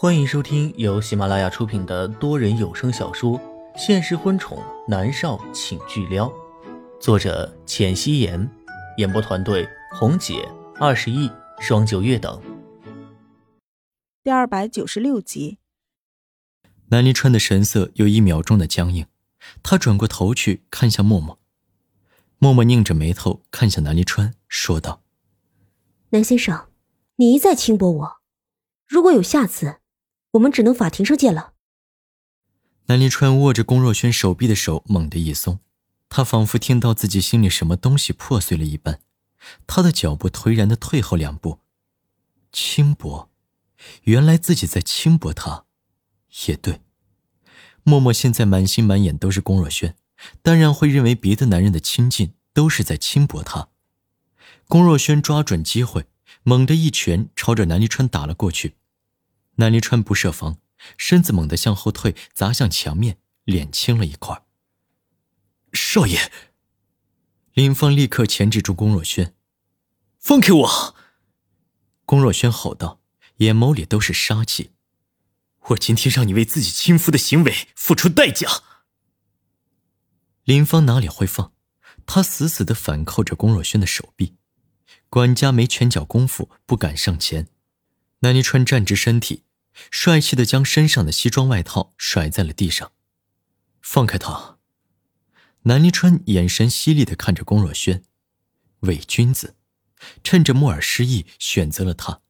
欢迎收听由喜马拉雅出品的多人有声小说《现实婚宠男少请巨撩》，作者：浅汐颜，演播团队：红姐、二十亿、双九月等。第二百九十六集，南离川的神色有一秒钟的僵硬，他转过头去看向默默，默默拧着眉头看向南离川，说道：“南先生，你一再轻薄我，如果有下次，我们只能法庭上见了。”南离川握着龚若轩手臂的手猛地一松，他仿佛听到自己心里什么东西破碎了一般，他的脚步颓然的退后两步，轻薄。原来自己在轻薄他，也对。默默现在满心满眼都是龚若轩，当然会认为别的男人的亲近都是在轻薄他。龚若轩抓准机会，猛地一拳朝着南离川打了过去。南离川不设防，身子猛地向后退，砸向墙面，脸青了一块。少爷，林芳立刻钳制住龚若轩，放开我！龚若轩吼道。眼眸里都是杀气，我今天让你为自己亲夫的行为付出代价。林芳哪里会放？他死死的反扣着龚若轩的手臂。管家没拳脚功夫，不敢上前。南离川站直身体，帅气的将身上的西装外套甩在了地上。放开他！南离川眼神犀利的看着龚若轩，伪君子，趁着莫尔失忆选择了他。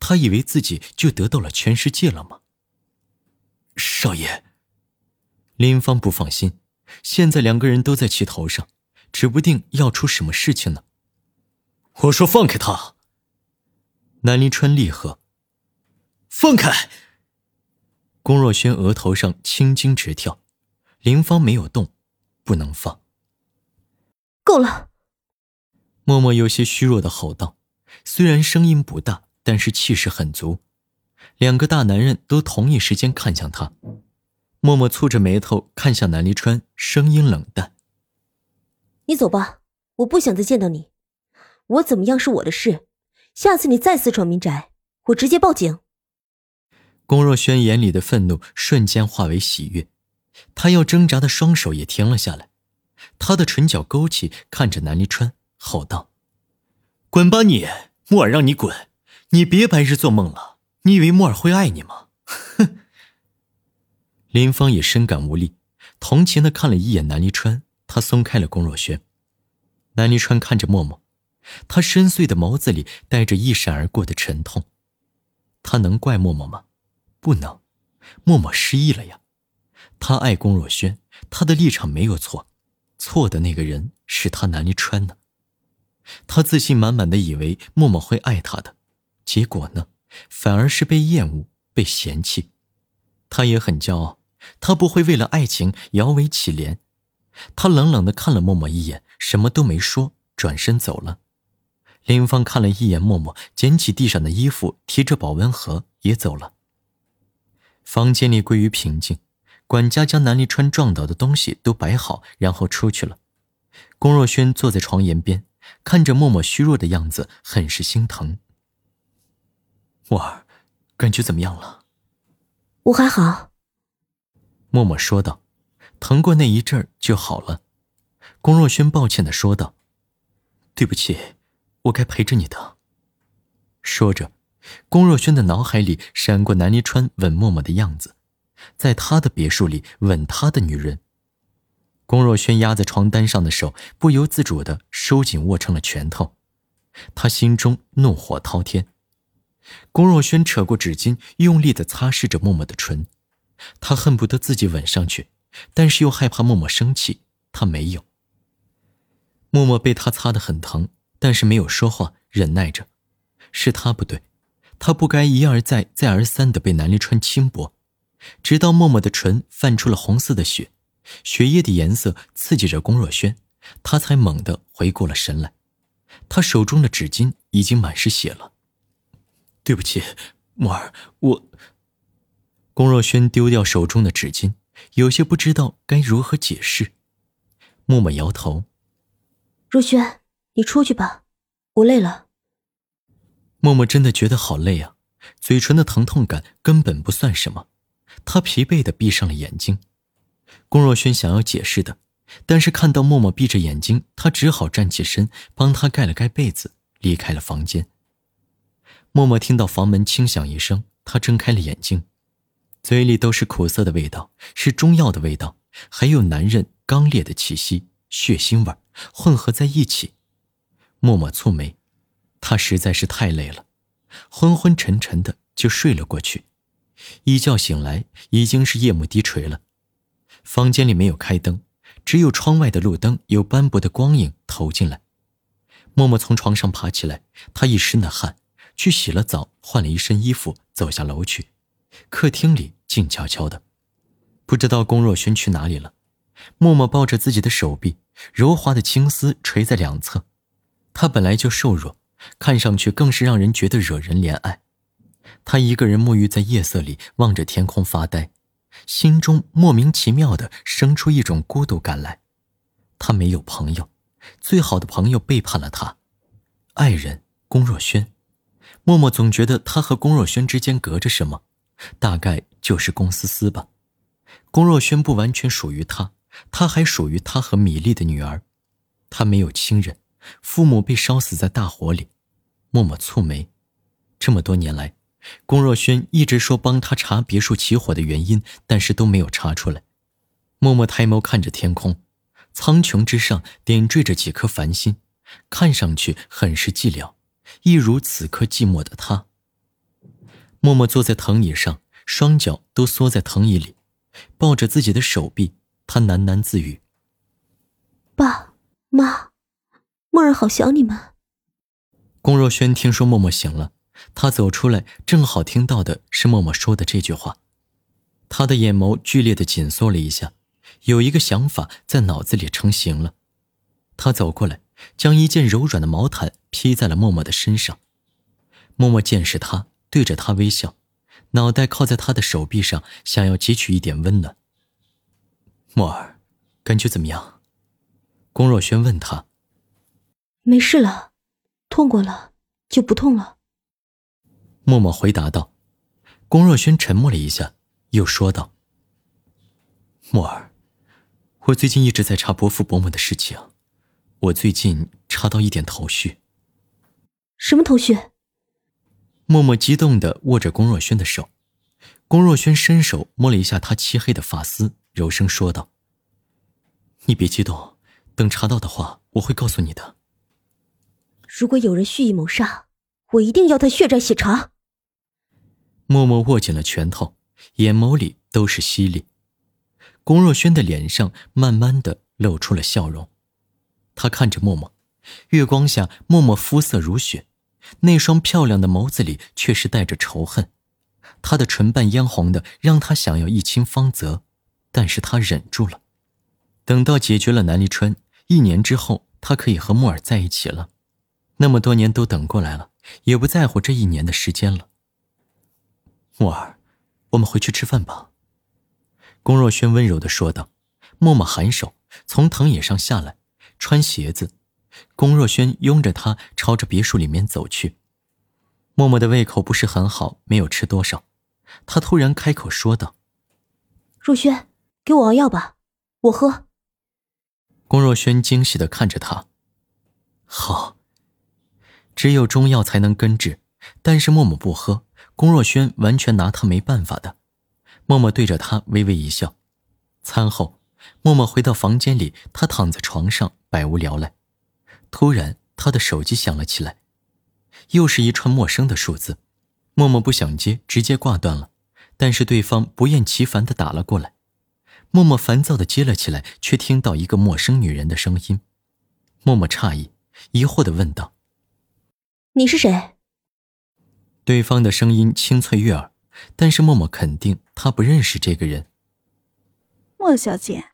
他以为自己就得到了全世界了吗？少爷，林芳不放心，现在两个人都在气头上，指不定要出什么事情呢。我说放开他！南临川厉喝：“放开！”龚若轩额头上青筋直跳，林芳没有动，不能放。够了！默默有些虚弱的吼道，虽然声音不大。但是气势很足，两个大男人都同一时间看向他。默默蹙着眉头看向南离川，声音冷淡：“你走吧，我不想再见到你。我怎么样是我的事，下次你再私闯民宅，我直接报警。”龚若轩眼里的愤怒瞬间化为喜悦，他要挣扎的双手也停了下来，他的唇角勾起，看着南离川，吼道：“滚吧你，木耳让你滚！”你别白日做梦了！你以为木尔会爱你吗？哼！林芳也深感无力，同情的看了一眼南离川，他松开了龚若轩。南离川看着默默，他深邃的眸子里带着一闪而过的沉痛。他能怪默默吗？不能。默默失忆了呀。他爱龚若轩，他的立场没有错，错的那个人是他南离川呢。他自信满满的以为默默会爱他的。结果呢，反而是被厌恶、被嫌弃。他也很骄傲，他不会为了爱情摇尾乞怜。他冷冷的看了默默一眼，什么都没说，转身走了。林芳看了一眼默默，捡起地上的衣服，提着保温盒也走了。房间里归于平静，管家将南离川撞倒的东西都摆好，然后出去了。龚若轩坐在床沿边，看着默默虚弱的样子，很是心疼。默儿，感觉怎么样了？我还好。默默说道：“疼过那一阵儿就好了。”龚若轩抱歉的说道：“对不起，我该陪着你的。”说着，龚若轩的脑海里闪过南离川吻默默的样子，在他的别墅里吻他的女人。龚若轩压在床单上的手不由自主的收紧握成了拳头，他心中怒火滔天。龚若轩扯过纸巾，用力的擦拭着默默的唇，他恨不得自己吻上去，但是又害怕默默生气，他没有。默默被他擦得很疼，但是没有说话，忍耐着。是他不对，他不该一而再、再而三的被南离川轻薄，直到默默的唇泛出了红色的血，血液的颜色刺激着龚若轩，他才猛地回过了神来。他手中的纸巾已经满是血了。对不起，默儿，我。龚若轩丢掉手中的纸巾，有些不知道该如何解释。默默摇头。若轩，你出去吧，我累了。默默真的觉得好累啊，嘴唇的疼痛感根本不算什么。他疲惫的闭上了眼睛。龚若轩想要解释的，但是看到默默闭着眼睛，他只好站起身，帮他盖了盖被子，离开了房间。默默听到房门轻响一声，他睁开了眼睛，嘴里都是苦涩的味道，是中药的味道，还有男人刚烈的气息，血腥味混合在一起。默默蹙眉，他实在是太累了，昏昏沉沉的就睡了过去。一觉醒来，已经是夜幕低垂了。房间里没有开灯，只有窗外的路灯有斑驳的光影投进来。默默从床上爬起来，他一身的汗，去洗了澡，换了一身衣服，走下楼去。客厅里静悄悄的，不知道龚若轩去哪里了。默默抱着自己的手臂，柔滑的青丝垂在两侧。他本来就瘦弱，看上去更是让人觉得惹人怜爱。他一个人沐浴在夜色里，望着天空发呆，心中莫名其妙的生出一种孤独感来。他没有朋友，最好的朋友背叛了他，爱人龚若轩。默默总觉得他和龚若轩之间隔着什么，大概就是龚思思吧。龚若轩不完全属于他，他还属于他和米粒的女儿。他没有亲人，父母被烧死在大火里。默默蹙眉，这么多年来。龚若轩一直说帮他查别墅起火的原因，但是都没有查出来。默默抬眸看着天空，苍穹之上点缀着几颗繁星，看上去很是寂寥，一如此刻寂寞的他。默默坐在藤椅上，双脚都缩在藤椅里，抱着自己的手臂，他喃喃自语：“爸妈，默儿好想你们。”龚若轩听说默默醒了。他走出来，正好听到的是默默说的这句话，他的眼眸剧烈的紧缩了一下，有一个想法在脑子里成型了。他走过来，将一件柔软的毛毯披在了默默的身上。默默见是他，对着他微笑，脑袋靠在他的手臂上，想要汲取一点温暖。默儿，感觉怎么样？龚若轩问他。没事了，痛过了就不痛了。默默回答道：“龚若轩沉默了一下，又说道：‘默儿，我最近一直在查伯父伯母的事情，我最近查到一点头绪。’什么头绪？”默默激动的握着龚若轩的手，龚若轩伸手摸了一下他漆黑的发丝，柔声说道：“你别激动，等查到的话，我会告诉你的。如果有人蓄意谋杀，我一定要他血债血偿。”默默握紧了拳头，眼眸里都是犀利。龚若轩的脸上慢慢的露出了笑容，他看着默默，月光下默默肤色如雪，那双漂亮的眸子里却是带着仇恨。他的唇瓣嫣红的，让他想要一亲芳泽，但是他忍住了。等到解决了南离川，一年之后，他可以和木儿在一起了。那么多年都等过来了，也不在乎这一年的时间了。默儿，我们回去吃饭吧。”龚若轩温柔的说道。默默颔首，从藤椅上下来，穿鞋子。龚若轩拥着他朝着别墅里面走去。默默的胃口不是很好，没有吃多少。他突然开口说道：“若轩，给我熬药吧，我喝。”龚若轩惊喜的看着他：“好。只有中药才能根治，但是默默不喝。”龚若轩完全拿他没办法的，默默对着他微微一笑。餐后，默默回到房间里，他躺在床上百无聊赖。突然，他的手机响了起来，又是一串陌生的数字。默默不想接，直接挂断了。但是对方不厌其烦的打了过来，默默烦躁的接了起来，却听到一个陌生女人的声音。默默诧异，疑惑的问道：“你是谁？”对方的声音清脆悦耳，但是默默肯定他不认识这个人。莫小姐，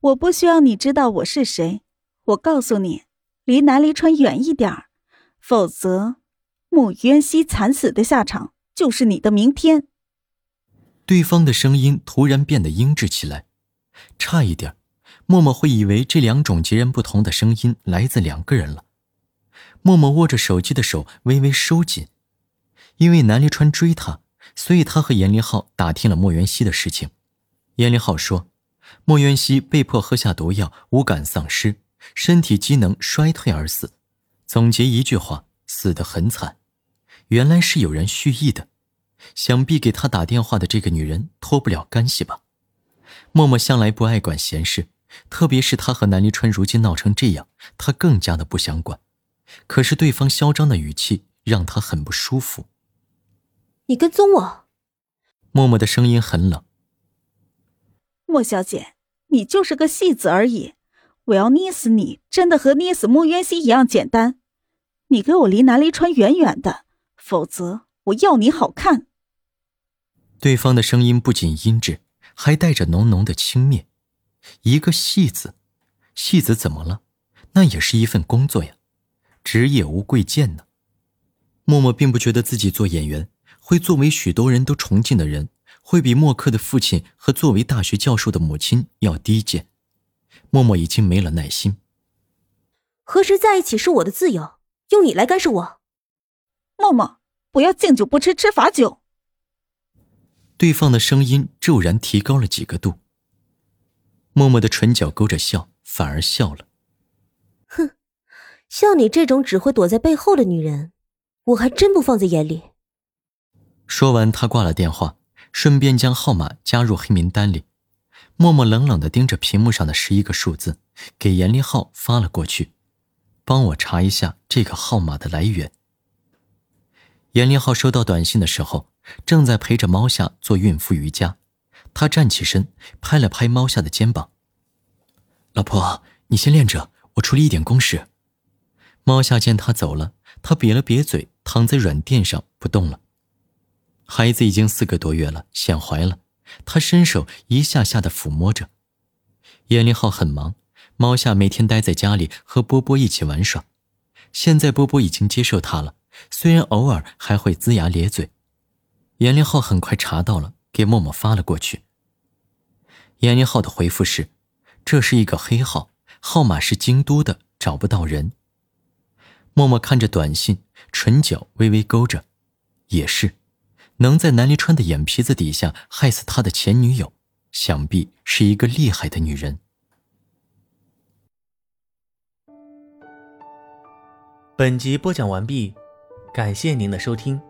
我不需要你知道我是谁。我告诉你，离南离川远一点儿，否则穆渊熙惨死的下场就是你的明天。对方的声音突然变得阴鸷起来，差一点，默默会以为这两种截然不同的声音来自两个人了。默默握着手机的手微微收紧。因为南离川追他，所以他和严立浩打听了莫元熙的事情。严立浩说，莫元熙被迫喝下毒药，五感丧失，身体机能衰退而死。总结一句话，死得很惨。原来是有人蓄意的，想必给他打电话的这个女人脱不了干系吧。默默向来不爱管闲事，特别是他和南离川如今闹成这样，他更加的不想管。可是对方嚣张的语气让他很不舒服。你跟踪我？默默的声音很冷。莫小姐，你就是个戏子而已。我要捏死你，真的和捏死莫渊熙一样简单。你给我离南离川远远的，否则我要你好看。对方的声音不仅阴质，还带着浓浓的轻蔑。一个戏子，戏子怎么了？那也是一份工作呀。职业无贵贱呢。默默并不觉得自己做演员会作为许多人都崇敬的人，会比默克的父亲和作为大学教授的母亲要低贱。默默已经没了耐心。和谁在一起是我的自由，用你来干涉我？默默，不要敬酒不吃吃罚酒。对方的声音骤然提高了几个度。默默的唇角勾着笑，反而笑了。像你这种只会躲在背后的女人，我还真不放在眼里。说完，他挂了电话，顺便将号码加入黑名单里。默默冷冷的盯着屏幕上的十一个数字，给严立浩发了过去，帮我查一下这个号码的来源。严立浩收到短信的时候，正在陪着猫夏做孕妇瑜伽，他站起身，拍了拍猫夏的肩膀：“老婆，你先练着，我处理一点公事。”猫夏见他走了，他瘪了瘪嘴，躺在软垫上不动了。孩子已经四个多月了，显怀了。他伸手一下下的抚摸着，严凌浩很忙，猫夏每天待在家里和波波一起玩耍。现在波波已经接受他了，虽然偶尔还会龇牙咧嘴。严凌浩很快查到了，给默默发了过去。严凌浩的回复是：“这是一个黑号，号码是京都的，找不到人。”默默看着短信，唇角微微勾着，也是。能在南离川的眼皮子底下害死他的前女友，想必是一个厉害的女人。本集播讲完毕，感谢您的收听。